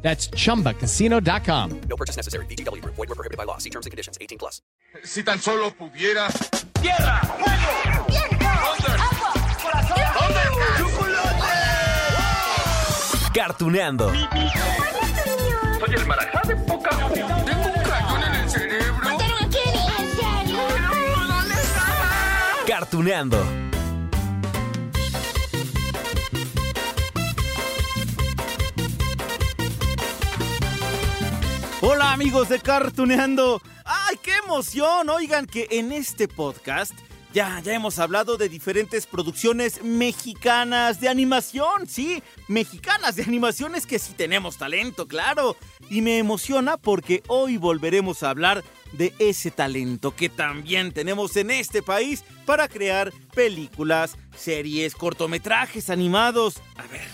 That's chumbacasino.com. No purchase necessary. BGW. Void were prohibited by law. See terms and conditions. 18 plus. Si tan solo pudiera. ¡Tierra! ¡Fuego! ¡Viento! ¡Agua! ¡Corazón! Cartuneando. Soy el marajá de poca. Tengo un cañón en el cerebro. ¡Mataron a Kenny! ¿En serio? ¿Dónde estaba? Cartuneando. Amigos de Cartuneando. ¡Ay, qué emoción! Oigan que en este podcast ya, ya hemos hablado de diferentes producciones mexicanas de animación, sí, mexicanas de animaciones que sí tenemos talento, claro. Y me emociona porque hoy volveremos a hablar de ese talento que también tenemos en este país para crear películas, series, cortometrajes animados. A ver,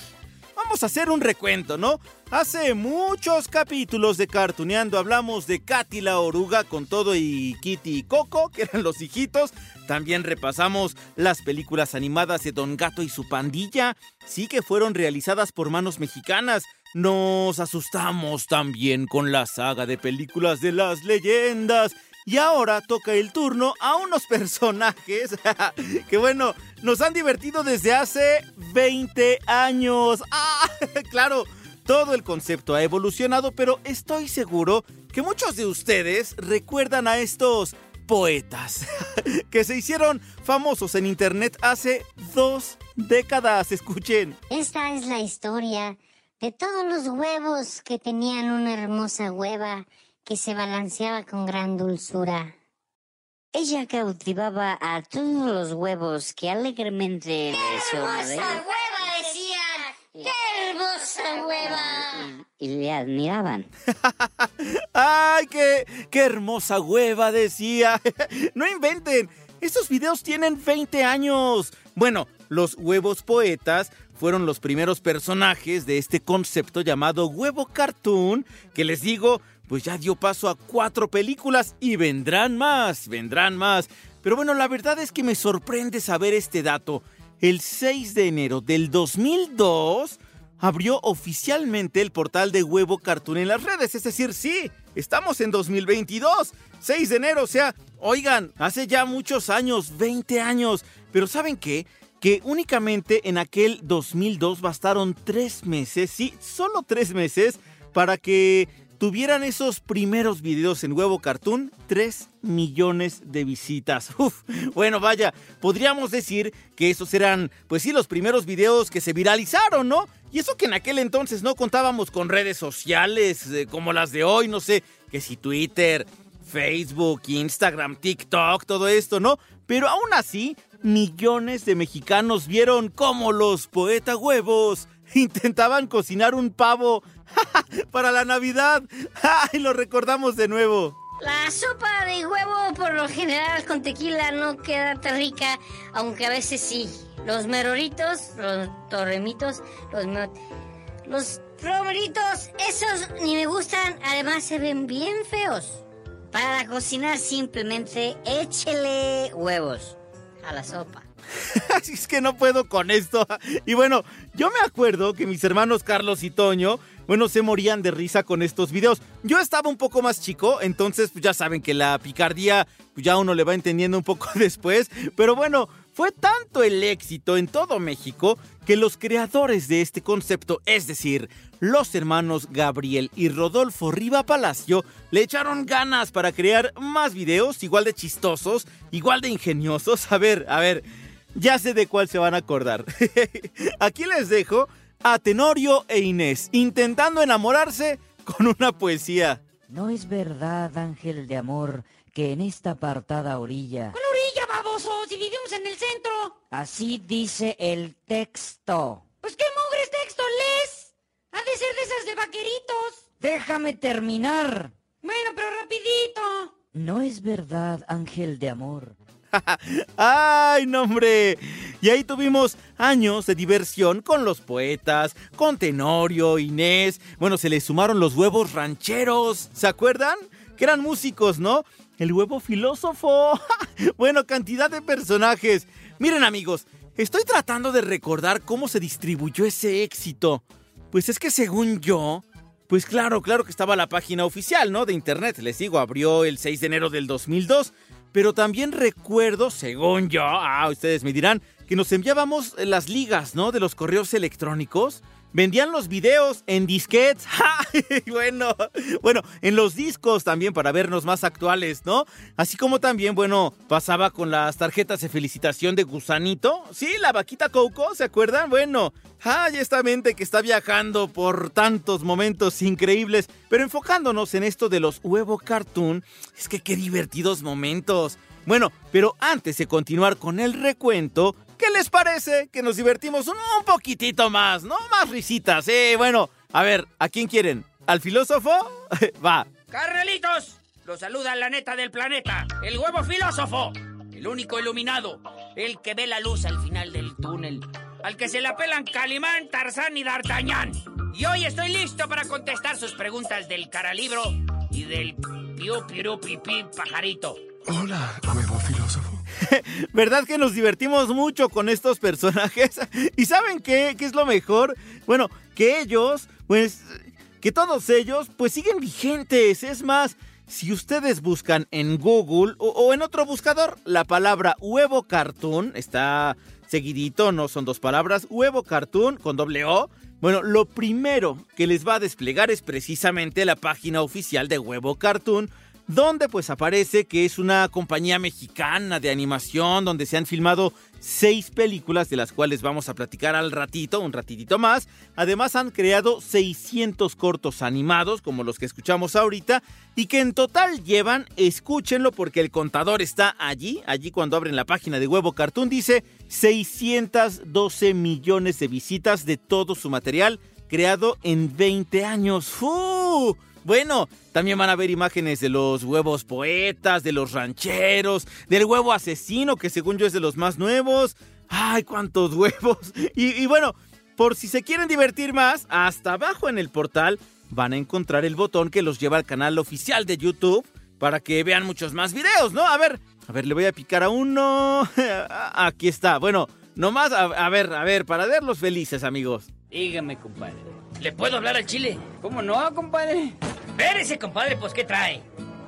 vamos a hacer un recuento, ¿no? Hace muchos capítulos de Cartuneando hablamos de Katy la oruga con todo y Kitty y Coco, que eran los hijitos. También repasamos las películas animadas de Don Gato y su pandilla, sí que fueron realizadas por manos mexicanas. Nos asustamos también con la saga de películas de las leyendas. Y ahora toca el turno a unos personajes que bueno, nos han divertido desde hace 20 años. ¡Ah! Claro, todo el concepto ha evolucionado, pero estoy seguro que muchos de ustedes recuerdan a estos poetas que se hicieron famosos en internet hace dos décadas. Escuchen. Esta es la historia de todos los huevos que tenían una hermosa hueva que se balanceaba con gran dulzura. Ella cautivaba a todos los huevos que alegremente le sonreían hueva! Decían. ¡Qué hermosa hueva! y le admiraban. ¡Ay, qué, qué hermosa hueva! Decía. no inventen. Estos videos tienen 20 años. Bueno, los huevos poetas fueron los primeros personajes de este concepto llamado huevo cartoon, que les digo, pues ya dio paso a cuatro películas y vendrán más, vendrán más. Pero bueno, la verdad es que me sorprende saber este dato. El 6 de enero del 2002 abrió oficialmente el portal de Huevo Cartoon en las redes. Es decir, sí, estamos en 2022. 6 de enero, o sea, oigan, hace ya muchos años, 20 años. Pero ¿saben qué? Que únicamente en aquel 2002 bastaron tres meses, sí, solo tres meses, para que tuvieran esos primeros videos en Huevo Cartoon 3 millones de visitas. Uf, bueno, vaya, podríamos decir que esos eran, pues sí, los primeros videos que se viralizaron, ¿no? Y eso que en aquel entonces no contábamos con redes sociales eh, como las de hoy, no sé, que si Twitter, Facebook, Instagram, TikTok, todo esto, ¿no? Pero aún así, millones de mexicanos vieron cómo los poeta huevos intentaban cocinar un pavo para la Navidad. ¡Ay, lo recordamos de nuevo! La sopa de huevo por lo general con tequila no queda tan rica, aunque a veces sí. Los meroritos, los torremitos, los... Los romeritos, esos ni me gustan, además se ven bien feos. Para cocinar simplemente échele huevos a la sopa. Así es que no puedo con esto. Y bueno, yo me acuerdo que mis hermanos Carlos y Toño, bueno, se morían de risa con estos videos. Yo estaba un poco más chico, entonces pues, ya saben que la picardía pues, ya uno le va entendiendo un poco después. Pero bueno, fue tanto el éxito en todo México que los creadores de este concepto, es decir, los hermanos Gabriel y Rodolfo Riva Palacio, le echaron ganas para crear más videos igual de chistosos, igual de ingeniosos. A ver, a ver, ya sé de cuál se van a acordar. Aquí les dejo a Tenorio e Inés intentando enamorarse con una poesía. No es verdad, ángel de amor, que en esta apartada orilla, ¡Una orilla, baboso! ¡Si vivimos en el centro! así dice el texto. Pues qué mugres texto lees. Ha de ser de esas de vaqueritos. Déjame terminar. Bueno, pero rapidito. No es verdad, ángel de amor. ¡Ay, no, hombre! Y ahí tuvimos años de diversión con los poetas, con Tenorio, Inés. Bueno, se les sumaron los huevos rancheros. ¿Se acuerdan? Que eran músicos, ¿no? El huevo filósofo. bueno, cantidad de personajes. Miren, amigos, estoy tratando de recordar cómo se distribuyó ese éxito. Pues es que según yo, pues claro, claro que estaba la página oficial, ¿no? De internet. Les digo, abrió el 6 de enero del 2002. Pero también recuerdo, según yo, ah, ustedes me dirán, que nos enviábamos las ligas, ¿no? De los correos electrónicos. Vendían los videos en disquets. bueno, bueno, en los discos también para vernos más actuales, ¿no? Así como también, bueno, pasaba con las tarjetas de felicitación de Gusanito. Sí, la vaquita Coco, ¿se acuerdan? Bueno, hay esta mente que está viajando por tantos momentos increíbles. Pero enfocándonos en esto de los huevo cartoon, es que qué divertidos momentos. Bueno, pero antes de continuar con el recuento, ¿qué les parece que nos divertimos un, un poquitito más, no? Más risitas, eh. Bueno, a ver, ¿a quién quieren? ¿Al filósofo? Va. ¡Carnelitos! Los saluda la neta del planeta, el huevo filósofo, el único iluminado, el que ve la luz al final del túnel, al que se la pelan Calimán, Tarzán y D'Artagnan. Y hoy estoy listo para contestar sus preguntas del caralibro y del piu piru pipí pajarito. Hola, huevo filósofo. ¿Verdad que nos divertimos mucho con estos personajes? ¿Y saben qué? ¿Qué es lo mejor? Bueno, que ellos, pues, que todos ellos, pues siguen vigentes. Es más, si ustedes buscan en Google o, o en otro buscador la palabra huevo cartoon, está seguidito, no son dos palabras, huevo cartoon con doble O. Bueno, lo primero que les va a desplegar es precisamente la página oficial de Huevo Cartoon, donde pues aparece que es una compañía mexicana de animación donde se han filmado seis películas de las cuales vamos a platicar al ratito, un ratitito más. Además han creado 600 cortos animados como los que escuchamos ahorita y que en total llevan, escúchenlo porque el contador está allí, allí cuando abren la página de Huevo Cartoon dice 612 millones de visitas de todo su material creado en 20 años. ¡Fu! Bueno, también van a ver imágenes de los huevos poetas, de los rancheros, del huevo asesino, que según yo es de los más nuevos. ¡Ay, cuántos huevos! Y, bueno, por si se quieren divertir más, hasta abajo en el portal van a encontrar el botón que los lleva al canal oficial de YouTube para que vean muchos más videos, ¿no? A ver, a ver, le voy a picar a uno. Aquí está. Bueno, nomás, a, a ver, a ver, para verlos felices, amigos. Dígame, compadre. ¿Le puedo hablar al chile? ¿Cómo no, compadre? Espérese, compadre, pues ¿qué trae?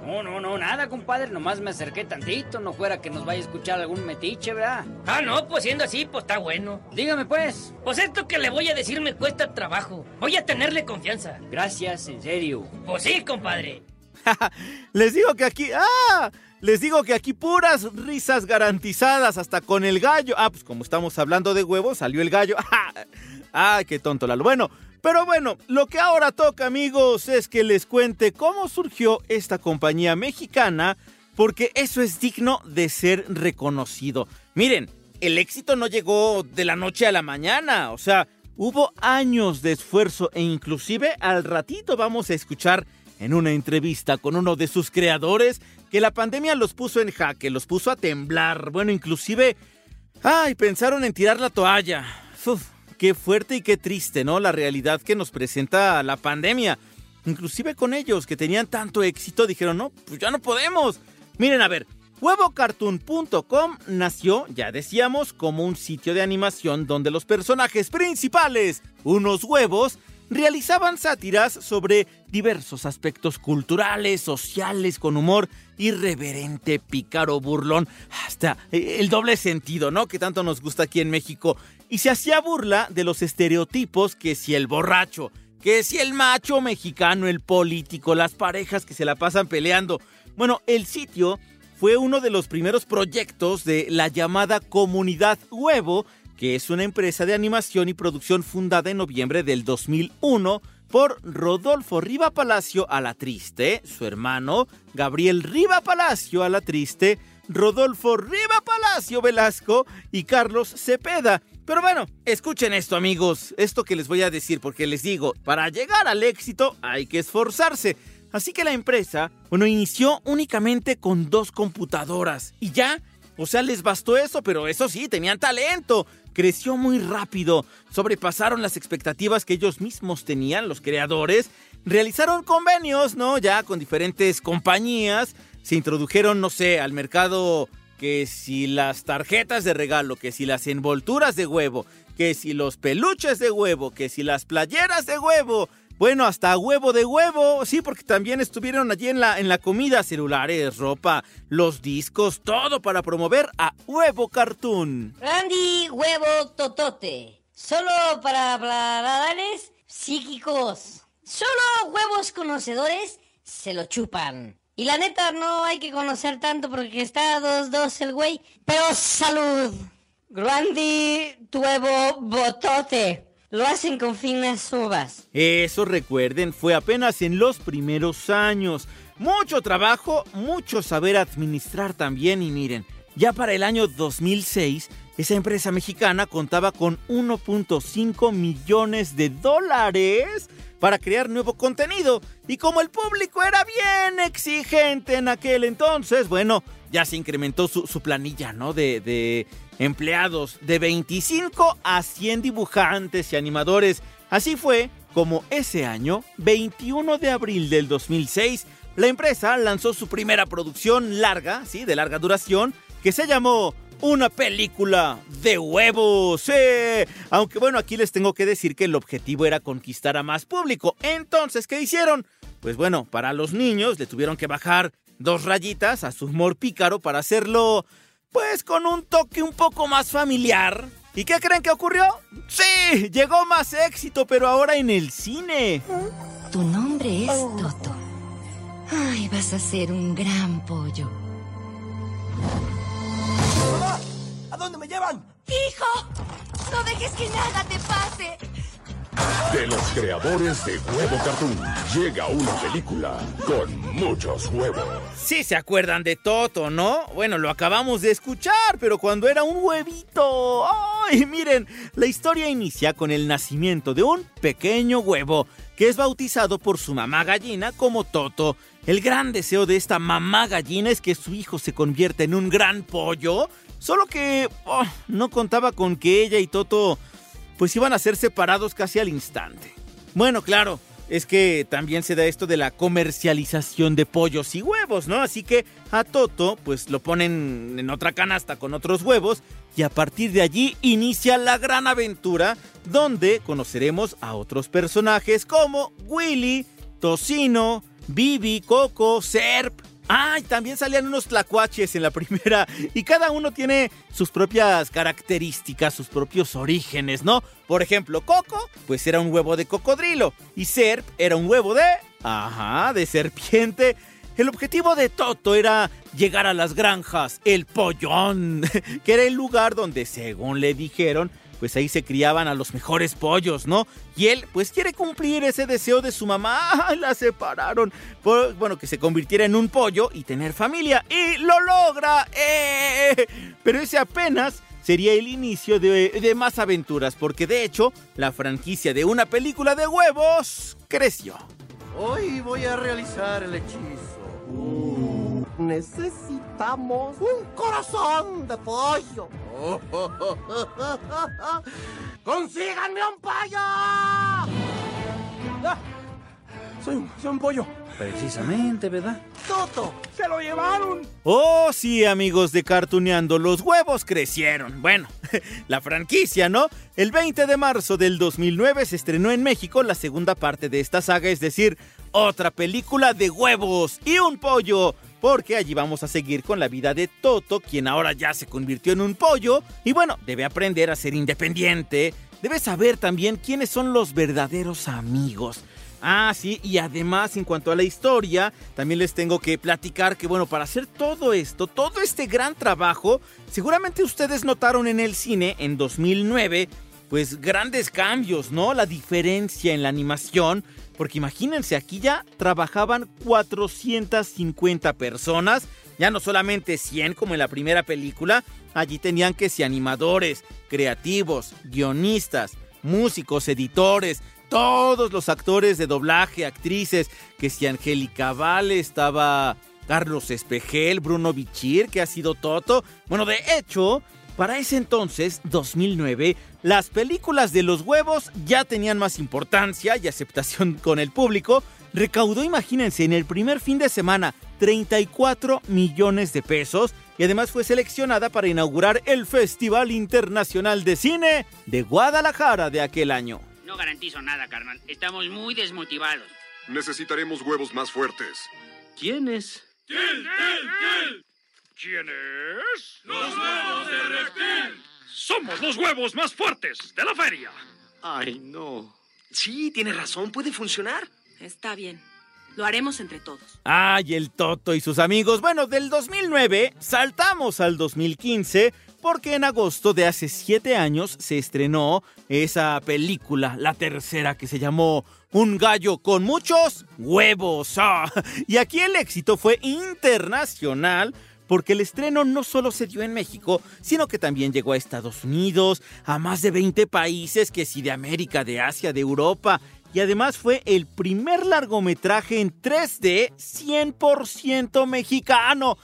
No, no, no, nada, compadre. Nomás me acerqué tantito. No fuera que nos vaya a escuchar algún metiche, ¿verdad? Ah, no, pues siendo así, pues está bueno. Dígame, pues. Pues esto que le voy a decir me cuesta trabajo. Voy a tenerle confianza. Gracias, en serio. Pues sí, compadre. Les digo que aquí. ¡Ah! Les digo que aquí puras risas garantizadas, hasta con el gallo. Ah, pues como estamos hablando de huevos, salió el gallo. ¡Ah! qué tonto Lalo! Bueno, pero bueno, lo que ahora toca, amigos, es que les cuente cómo surgió esta compañía mexicana, porque eso es digno de ser reconocido. Miren, el éxito no llegó de la noche a la mañana, o sea, hubo años de esfuerzo e inclusive al ratito vamos a escuchar en una entrevista con uno de sus creadores que la pandemia los puso en jaque, los puso a temblar, bueno, inclusive, ay, pensaron en tirar la toalla. Qué fuerte y qué triste, ¿no? La realidad que nos presenta la pandemia. Inclusive con ellos que tenían tanto éxito dijeron, no, pues ya no podemos. Miren, a ver, huevocartoon.com nació, ya decíamos, como un sitio de animación donde los personajes principales, unos huevos, realizaban sátiras sobre diversos aspectos culturales, sociales, con humor irreverente, pícaro, burlón, hasta el doble sentido, ¿no? Que tanto nos gusta aquí en México. Y se hacía burla de los estereotipos que si el borracho, que si el macho mexicano, el político, las parejas que se la pasan peleando. Bueno, el sitio fue uno de los primeros proyectos de la llamada Comunidad Huevo, que es una empresa de animación y producción fundada en noviembre del 2001 por Rodolfo Riva Palacio a la Triste, su hermano Gabriel Riva Palacio a la Triste, Rodolfo Riva Palacio Velasco y Carlos Cepeda. Pero bueno, escuchen esto amigos, esto que les voy a decir porque les digo, para llegar al éxito hay que esforzarse. Así que la empresa, bueno, inició únicamente con dos computadoras y ya, o sea, les bastó eso, pero eso sí, tenían talento. Creció muy rápido, sobrepasaron las expectativas que ellos mismos tenían, los creadores. Realizaron convenios, ¿no? Ya con diferentes compañías. Se introdujeron, no sé, al mercado que si las tarjetas de regalo, que si las envolturas de huevo, que si los peluches de huevo, que si las playeras de huevo. Bueno, hasta huevo de huevo, sí, porque también estuvieron allí en la, en la comida, celulares, ropa, los discos, todo para promover a Huevo Cartoon. Randy Huevo Totote. Solo para paladales psíquicos. Solo huevos conocedores se lo chupan. Y la neta, no hay que conocer tanto porque está 2-2 el güey. Pero salud. Randy Huevo Botote. Lo hacen con finas uvas. Eso recuerden, fue apenas en los primeros años. Mucho trabajo, mucho saber administrar también y miren, ya para el año 2006, esa empresa mexicana contaba con 1.5 millones de dólares para crear nuevo contenido. Y como el público era bien exigente en aquel entonces, bueno, ya se incrementó su, planilla, ¿no? De empleados, de 25 a 100 dibujantes y animadores. Así fue como ese año, 21 de abril del 2006, la empresa lanzó su primera producción larga, sí, de larga duración, que se llamó una película de huevos. Aunque bueno, aquí les tengo que decir que el objetivo era conquistar a más público. Entonces, ¿qué hicieron? Pues bueno, para los niños le tuvieron que bajar dos rayitas a su humor pícaro para hacerlo, pues con un toque un poco más familiar. ¿Y qué creen que ocurrió? Sí, llegó más éxito, pero ahora en el cine. Tu nombre es Toto. Ay, vas a ser un gran pollo. ¡Mamá! ¿A dónde me llevan? ¡Hijo! ¡No dejes que nada te pase! De los creadores de Huevo Cartoon llega una película con muchos huevos. Sí se acuerdan de Toto, ¿no? Bueno, lo acabamos de escuchar, pero cuando era un huevito. ¡Ay, miren! La historia inicia con el nacimiento de un pequeño huevo que es bautizado por su mamá gallina como Toto. El gran deseo de esta mamá gallina es que su hijo se convierta en un gran pollo, solo que oh, no contaba con que ella y Toto pues iban a ser separados casi al instante. Bueno, claro, es que también se da esto de la comercialización de pollos y huevos, ¿no? Así que a Toto pues lo ponen en otra canasta con otros huevos y a partir de allí inicia la gran aventura donde conoceremos a otros personajes como Willy, Tocino, Bibi, Coco, Serp. Ah, y también salían unos tlacuaches en la primera. Y cada uno tiene sus propias características, sus propios orígenes, ¿no? Por ejemplo, Coco, pues era un huevo de cocodrilo. Y Serp era un huevo de... Ajá, de serpiente. El objetivo de Toto era llegar a las granjas, el pollón, que era el lugar donde, según le dijeron, pues ahí se criaban a los mejores pollos, ¿no? Y él, pues quiere cumplir ese deseo de su mamá. ¡Ay, la separaron! Por- bueno, que se convirtiera en un pollo y tener familia. ¡Y lo logra! ¡Eh! Pero ese apenas sería el inicio de, de más aventuras, porque de hecho, la franquicia de una película de huevos creció. Hoy voy a realizar el hechizo. Necesitamos un corazón de pollo. ¡Consíganme un pollo! Ah, soy, un- soy un pollo. Precisamente, ¿verdad? ¡Toto! ¡Se lo llevaron! Oh, sí, amigos de Cartuneando, los huevos crecieron. Bueno, la franquicia, ¿no? El 20 de marzo del 2009 se estrenó en México la segunda parte de esta saga, es decir, otra película de huevos y un pollo. Porque allí vamos a seguir con la vida de Toto, quien ahora ya se convirtió en un pollo. Y bueno, debe aprender a ser independiente. Debe saber también quiénes son los verdaderos amigos. Ah, sí, y además en cuanto a la historia, también les tengo que platicar que, bueno, para hacer todo esto, todo este gran trabajo, seguramente ustedes notaron en el cine en 2009, pues grandes cambios, ¿no? La diferencia en la animación, porque imagínense, aquí ya trabajaban 450 personas, ya no solamente 100 como en la primera película, allí tenían que ser animadores, creativos, guionistas, músicos, editores, todos los actores de doblaje, actrices, que si Angélica Vale estaba Carlos Espejel, Bruno Bichir, que ha sido Toto. Bueno, de hecho, para ese entonces, 2009, las películas de los huevos ya tenían más importancia y aceptación con el público. Recaudó, imagínense, en el primer fin de semana 34 millones de pesos y además fue seleccionada para inaugurar el Festival Internacional de Cine de Guadalajara de aquel año. No garantizo nada, carnal. Estamos muy desmotivados. Necesitaremos huevos más fuertes. ¿Quién? ¿Quién? ¿Quién? ¿Quién es? ¡Los huevos de reptil! Somos los huevos más fuertes de la feria. Ay, no. Sí, tiene razón, puede funcionar. Está bien. Lo haremos entre todos. Ay, el Toto y sus amigos. Bueno, del 2009 saltamos al 2015 porque en agosto de hace siete años se estrenó esa película, la tercera, que se llamó Un gallo con muchos huevos. Ah, y aquí el éxito fue internacional porque el estreno no solo se dio en México, sino que también llegó a Estados Unidos, a más de 20 países, que sí de América, de Asia, de Europa, y además fue el primer largometraje en 3D 100% mexicano.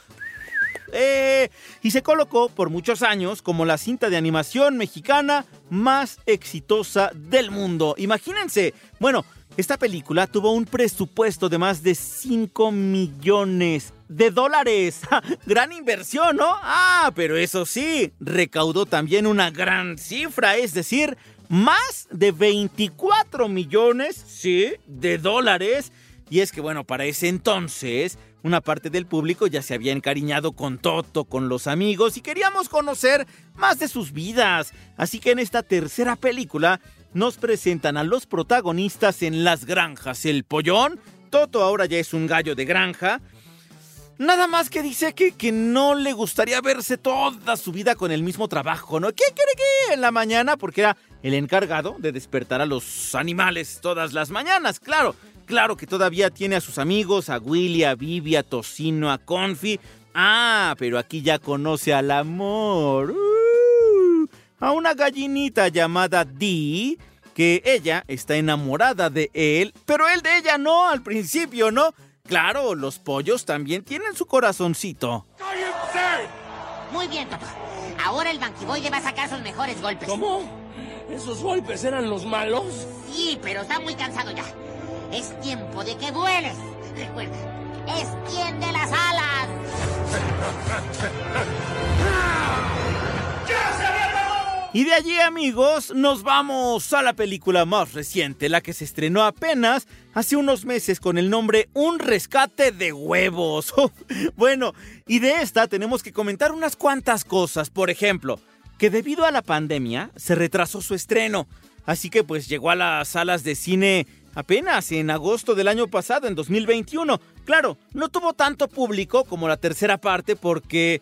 Eh, y se colocó por muchos años como la cinta de animación mexicana más exitosa del mundo. Imagínense, bueno, esta película tuvo un presupuesto de más de 5 millones de dólares. gran inversión, ¿no? Ah, pero eso sí, recaudó también una gran cifra, es decir, más de 24 millones, sí, de dólares. Y es que bueno, para ese entonces, una parte del público ya se había encariñado con Toto, con los amigos, y queríamos conocer más de sus vidas. Así que en esta tercera película nos presentan a los protagonistas en las granjas. El pollón, Toto ahora ya es un gallo de granja. Nada más que dice que, que no le gustaría verse toda su vida con el mismo trabajo, ¿no? ¿Qué quiere que en la mañana? Porque era el encargado de despertar a los animales todas las mañanas, claro. Claro que todavía tiene a sus amigos, a Willy, a Vivi, a Tocino, a Confi. Ah, pero aquí ya conoce al amor. Uh, a una gallinita llamada Dee, que ella está enamorada de él, pero él de ella no al principio, ¿no? Claro, los pollos también tienen su corazoncito. ¡Cállense! Muy bien, Toto. Ahora el banquiboide va a sacar sus mejores golpes. ¿Cómo? ¿Esos golpes eran los malos? Sí, pero está muy cansado ya. Es tiempo de que vueles. Recuerda, extiende las alas. Y de allí, amigos, nos vamos a la película más reciente, la que se estrenó apenas hace unos meses con el nombre Un rescate de huevos. bueno, y de esta tenemos que comentar unas cuantas cosas. Por ejemplo, que debido a la pandemia se retrasó su estreno. Así que pues llegó a las salas de cine apenas en agosto del año pasado, en 2021. Claro, no tuvo tanto público como la tercera parte porque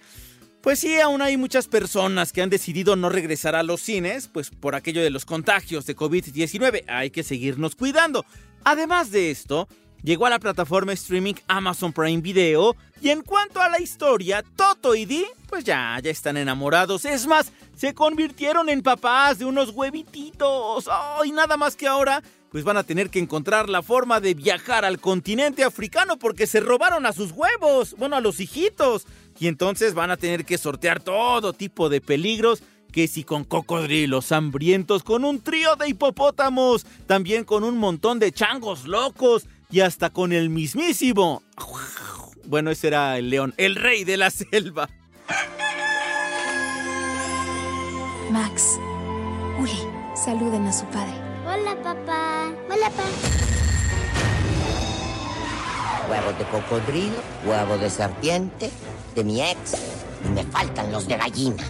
pues sí, aún hay muchas personas que han decidido no regresar a los cines, pues por aquello de los contagios de COVID-19. Hay que seguirnos cuidando. Además de esto, llegó a la plataforma streaming Amazon Prime Video y en cuanto a la historia, Toto y Dee, pues ya, ya están enamorados. Es más, se convirtieron en papás de unos huevititos. ¡Ay, nada más que ahora! Pues van a tener que encontrar la forma de viajar al continente africano porque se robaron a sus huevos, bueno, a los hijitos. Y entonces van a tener que sortear todo tipo de peligros, que si con cocodrilos hambrientos, con un trío de hipopótamos, también con un montón de changos locos y hasta con el mismísimo. Bueno, ese era el león, el rey de la selva. Max, Uli, saluden a su padre. Hola, papá. Hola, papá. Huevos de cocodrilo, huevo de serpiente, de mi ex. Y me faltan los de gallina.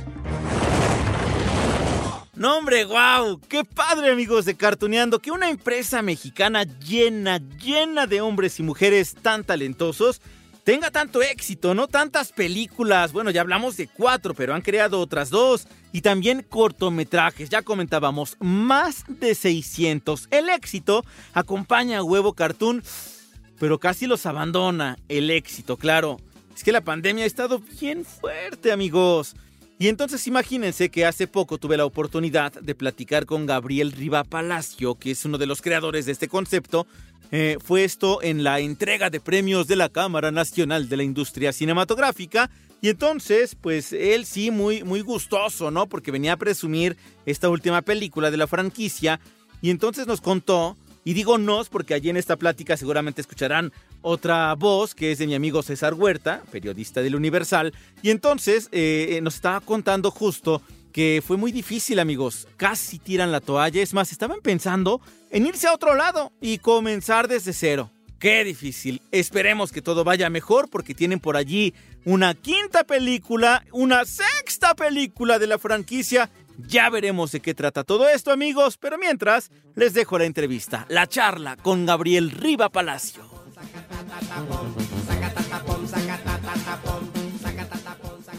No, hombre, wow, qué padre amigos de Cartuneando, que una empresa mexicana llena, llena de hombres y mujeres tan talentosos tenga tanto éxito, ¿no? Tantas películas, bueno, ya hablamos de cuatro, pero han creado otras dos. Y también cortometrajes, ya comentábamos, más de 600. El éxito acompaña a Huevo Cartoon, pero casi los abandona. El éxito, claro. Es que la pandemia ha estado bien fuerte, amigos. Y entonces imagínense que hace poco tuve la oportunidad de platicar con Gabriel Riva Palacio, que es uno de los creadores de este concepto. Eh, fue esto en la entrega de premios de la Cámara Nacional de la Industria Cinematográfica. Y entonces, pues él sí, muy, muy gustoso, ¿no? Porque venía a presumir esta última película de la franquicia. Y entonces nos contó, y digo nos porque allí en esta plática seguramente escucharán otra voz que es de mi amigo César Huerta, periodista del Universal. Y entonces eh, nos estaba contando justo que fue muy difícil, amigos. Casi tiran la toalla. Es más, estaban pensando en irse a otro lado y comenzar desde cero. Qué difícil. Esperemos que todo vaya mejor porque tienen por allí una quinta película, una sexta película de la franquicia. Ya veremos de qué trata todo esto, amigos. Pero mientras, les dejo la entrevista, la charla con Gabriel Riva Palacio.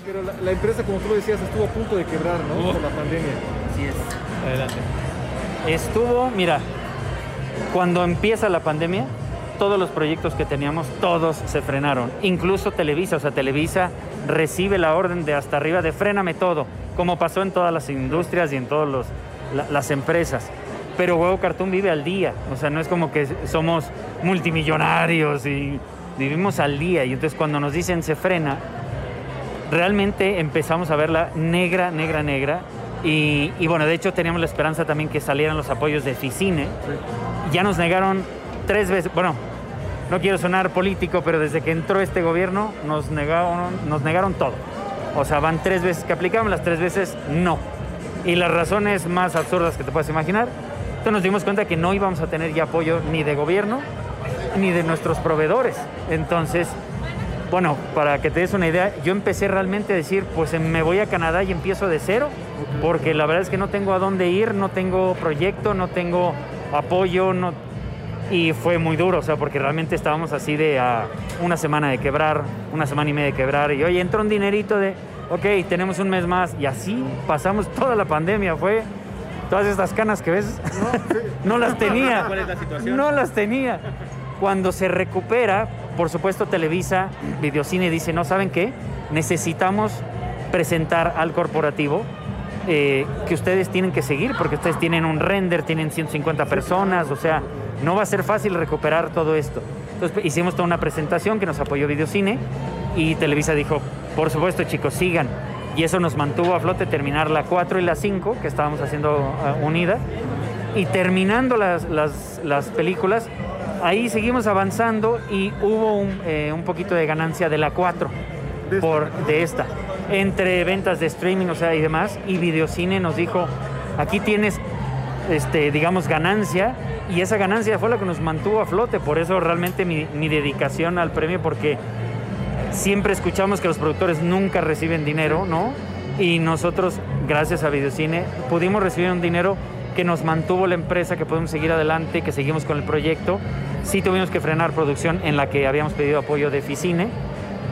Pero la, la empresa, como tú lo decías, estuvo a punto de quebrar, ¿no? Por la pandemia. Así es. Adelante. Estuvo, mira, cuando empieza la pandemia, todos los proyectos que teníamos, todos se frenaron. Incluso Televisa, o sea, Televisa recibe la orden de hasta arriba de fréname todo, como pasó en todas las industrias y en todas las empresas. Pero Huevo Cartoon vive al día, o sea, no es como que somos multimillonarios y vivimos al día. Y entonces cuando nos dicen se frena, realmente empezamos a verla negra, negra, negra. Y, y, bueno, de hecho teníamos la esperanza también que salieran los apoyos de Ficine. Ya nos negaron tres veces, bueno, no quiero sonar político, pero desde que entró este gobierno nos negaron, nos negaron todo. O sea, van tres veces que aplicamos, las tres veces no. Y las razones más absurdas que te puedas imaginar. Entonces nos dimos cuenta que no íbamos a tener ya apoyo ni de gobierno ni de nuestros proveedores. Entonces, bueno, para que te des una idea, yo empecé realmente a decir, pues me voy a Canadá y empiezo de cero, porque la verdad es que no tengo a dónde ir, no tengo proyecto, no tengo apoyo, no... y fue muy duro, o sea, porque realmente estábamos así de a una semana de quebrar, una semana y media de quebrar, y oye, entró un dinerito de, ok, tenemos un mes más, y así pasamos toda la pandemia, fue todas estas canas que ves, no las tenía, ¿Cuál es la situación? no las tenía. Cuando se recupera, por supuesto Televisa, Videocine dice, no, ¿saben qué? Necesitamos presentar al corporativo eh, que ustedes tienen que seguir, porque ustedes tienen un render, tienen 150 personas, o sea, no va a ser fácil recuperar todo esto. Entonces hicimos toda una presentación que nos apoyó Videocine y Televisa dijo, por supuesto chicos, sigan. Y eso nos mantuvo a flote terminar la 4 y la 5, que estábamos haciendo uh, unida. Y terminando las, las, las películas, ahí seguimos avanzando y hubo un, eh, un poquito de ganancia de la 4 por, de esta. Entre ventas de streaming, o sea, y demás. Y Videocine nos dijo, aquí tienes, este, digamos, ganancia. Y esa ganancia fue la que nos mantuvo a flote. Por eso realmente mi, mi dedicación al premio, porque siempre escuchamos que los productores nunca reciben dinero, ¿no? Y nosotros, gracias a Videocine, pudimos recibir un dinero que nos mantuvo la empresa, que podemos seguir adelante, que seguimos con el proyecto. Sí tuvimos que frenar producción en la que habíamos pedido apoyo de Ficine,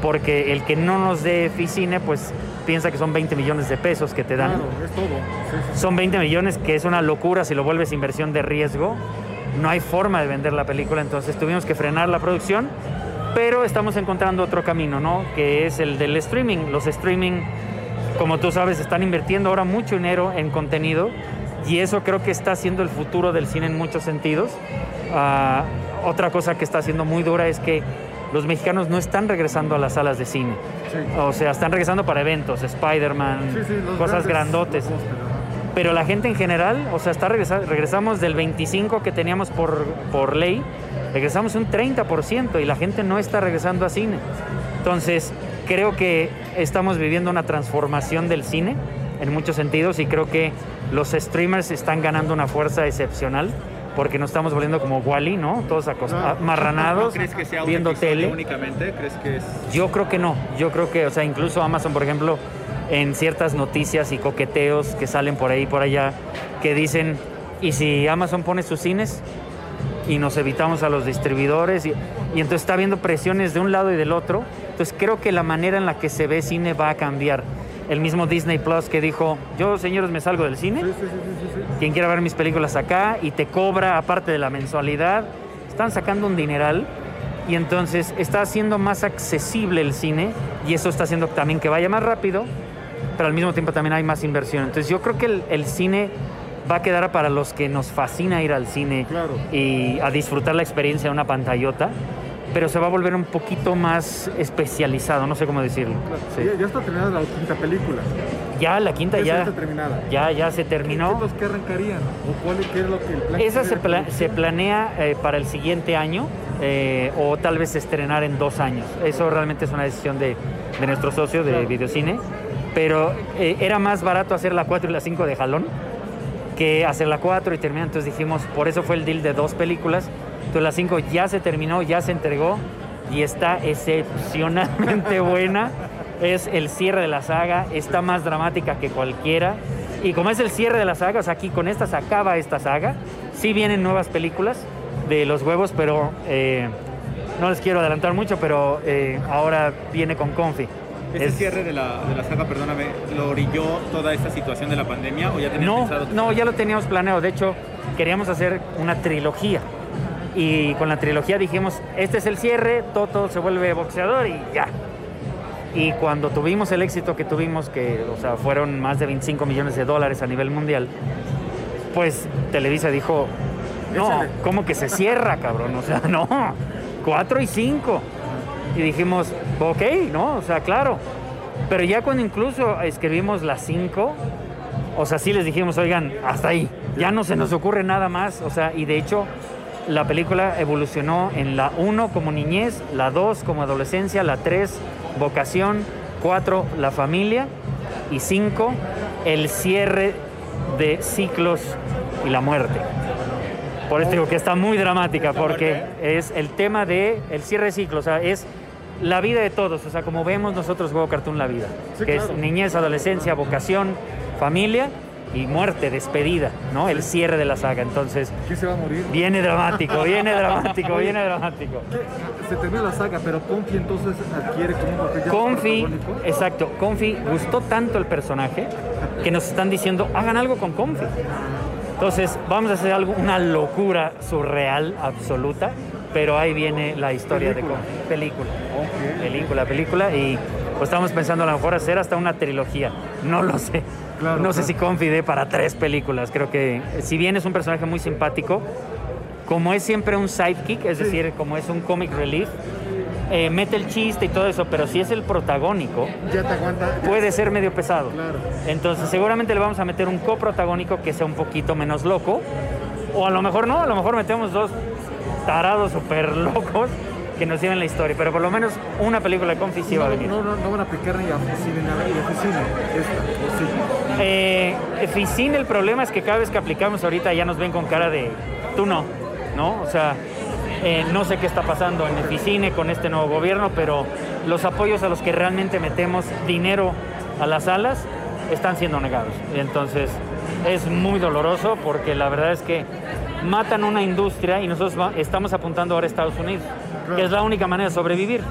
porque el que no nos dé Ficine, pues piensa que son 20 millones de pesos que te dan. Claro, es todo. Sí, sí. Son 20 millones, que es una locura si lo vuelves inversión de riesgo. No hay forma de vender la película, entonces tuvimos que frenar la producción, pero estamos encontrando otro camino, ¿no? Que es el del streaming. Los streaming, como tú sabes, están invirtiendo ahora mucho dinero en contenido y eso creo que está siendo el futuro del cine en muchos sentidos. Ah, otra cosa que está siendo muy dura es que los mexicanos no están regresando a las salas de cine. O sea, están regresando para eventos, Spider-Man, Sí, sí, los cosas grandes grandotes. Pero la gente en general, o sea, está regresa- regresamos del 25 que teníamos por, por ley, regresamos un 30% y la gente no está regresando a cine. Entonces, creo que estamos viviendo una transformación del cine en muchos sentidos y creo que los streamers están ganando una fuerza excepcional porque nos estamos volviendo como Wally, ¿no? Todos acos- amarranados, ¿Crees que sea un viendo tele. únicamente? ¿Crees que es...? Yo creo que no. Yo creo que, o sea, incluso Amazon, por ejemplo, en ciertas noticias y coqueteos que salen por ahí y por allá, que dicen, ¿y si Amazon pone sus cines? Y nos evitamos a los distribuidores. Y, y entonces está habiendo presiones de un lado y del otro. Entonces creo que la manera en la que se ve cine va a cambiar. El mismo Disney Plus que dijo, yo señores me salgo del cine. Quien quiera ver mis películas acá y te cobra aparte de la mensualidad. Están sacando un dineral y entonces está haciendo más accesible el cine y eso está haciendo también que vaya más rápido pero al mismo tiempo también hay más inversión. Entonces yo creo que el, el cine va a quedar para los que nos fascina ir al cine y a disfrutar la experiencia de una pantallota, pero se va a volver un poquito más especializado, no sé cómo decirlo. Sí. Ya, ya está terminada la quinta película. Ya, la quinta Esa ya, está terminada. ya, ya se terminó. ¿Qué, qué arrancarían? ¿O cuál qué es lo que el plan Esa se, pla- se planea eh, para el siguiente año eh, o tal vez estrenar en dos años. Eso realmente es una decisión de, de nuestro socio de Videocine. Pero eh, era más barato hacer la 4 y la 5 de jalón que hacer la 4 y terminar. Entonces dijimos, por eso fue el deal de dos películas. Entonces la 5 ya se terminó, ya se entregó y está excepcionalmente buena. Es el cierre de la saga, está más dramática que cualquiera. Y como es el cierre de la saga, o sea, aquí con esta se acaba esta saga. Sí vienen nuevas películas de los huevos, pero eh, no les quiero adelantar mucho, pero eh, ahora viene con Confi. ¿Ese Es- cierre de la, de la saga, perdóname, lo orilló toda esta situación de la pandemia o ya tenían No, pensado? no, ya lo teníamos planeado. De hecho, queríamos hacer una trilogía. Y con la trilogía dijimos, este es el cierre, Toto se vuelve boxeador y ya. Y cuando tuvimos el éxito que tuvimos, que o sea, fueron más de 25 millones de dólares a nivel mundial, pues Televisa dijo, no. ¿cómo que se cierra, cabrón? O sea, no, 4 y 5. Y dijimos, ok, ¿no? O sea, claro. Pero ya cuando incluso escribimos las 5, o sea, sí les dijimos, oigan, hasta ahí, ya no se nos ocurre nada más. O sea, y de hecho, la película evolucionó en la 1 como niñez, la 2 como adolescencia, la 3 vocación, 4 la familia y 5 el cierre de ciclos y la muerte. Por eso digo que está muy dramática, porque es el tema de el cierre de ciclos, o sea, es la vida de todos, o sea, como vemos nosotros Huevo Cartoon la vida, Sí, que claro. es niñez, adolescencia, vocación, familia y muerte, despedida, ¿no? El cierre de la saga. Entonces, ¿Quién se va a morir? viene dramático, viene dramático, viene dramático. Se termina la saga, pero Confi entonces adquiere como un papel Confi, exacto, Confi gustó tanto el personaje que nos están diciendo, hagan algo con Confi. Entonces, vamos a hacer algo, una locura surreal, absoluta, pero ahí viene la historia Película. de Confi. Película. Película, película, y pues estamos pensando a lo mejor hacer hasta una trilogía. No lo sé. Claro, no sé si Confi dé para tres películas. Creo que, si bien es un personaje muy simpático, como es siempre un sidekick, es decir, como es un comic relief, eh, mete el chiste y todo eso, pero si es el protagónico, Ya te aguanta. ya- puede ser medio pesado. Claro. Entonces seguramente le vamos a meter un coprotagónico que sea un poquito menos loco. O a lo mejor no, a lo mejor metemos dos tarados súper locos que nos lleven la historia. Pero por lo menos una película de Confi sí va a no, venir. no, no, no van a aplicar ni a oficina ni nada. Y oficina, esta, sí. Eh, Ficine, el problema es que cada vez que aplicamos ahorita ya nos ven con cara de tú no, ¿no? O sea, eh, no sé qué está pasando en Ficine con este nuevo gobierno, pero los apoyos a los que realmente metemos dinero a las salas están siendo negados. Entonces es muy doloroso porque la verdad es que matan una industria y nosotros estamos apuntando ahora a Estados Unidos, que es la única manera de sobrevivir.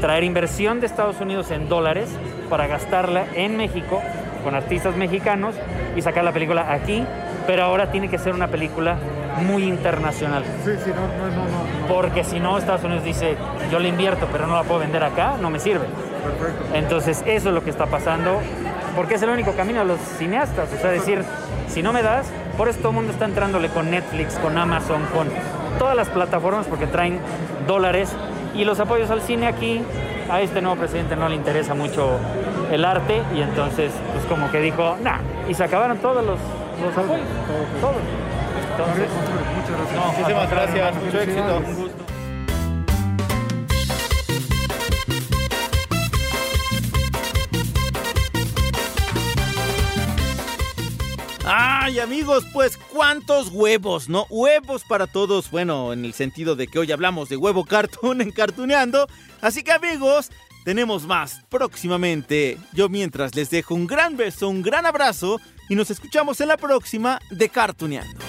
Traer inversión de Estados Unidos en dólares para gastarla en México con artistas mexicanos y sacar la película aquí, pero ahora tiene que ser una película muy internacional. Sí, sí, no, no, no, no. Porque si no, Estados Unidos dice, yo la invierto, pero no la puedo vender acá, no me sirve. Perfecto. Entonces, eso es lo que está pasando, porque es el único camino a los cineastas. O sea, decir, si no me das, por eso todo el mundo está entrándole con Netflix, con Amazon, con todas las plataformas, porque traen dólares. Y los apoyos al cine aquí, a este nuevo presidente no le interesa mucho el arte, y entonces, pues como que dijo, nah, y se acabaron todos los, los apoyos. Todos. Entonces, Muchas gracias. Muchísimas gracias, mucho éxito. Ay, amigos, pues cuántos huevos, ¿no? Huevos para todos, bueno, en el sentido de que hoy hablamos de huevo cartoon en Cartuneando. Así que amigos, tenemos más próximamente. Yo mientras les dejo un gran beso, un gran abrazo y nos escuchamos en la próxima de Cartuneando.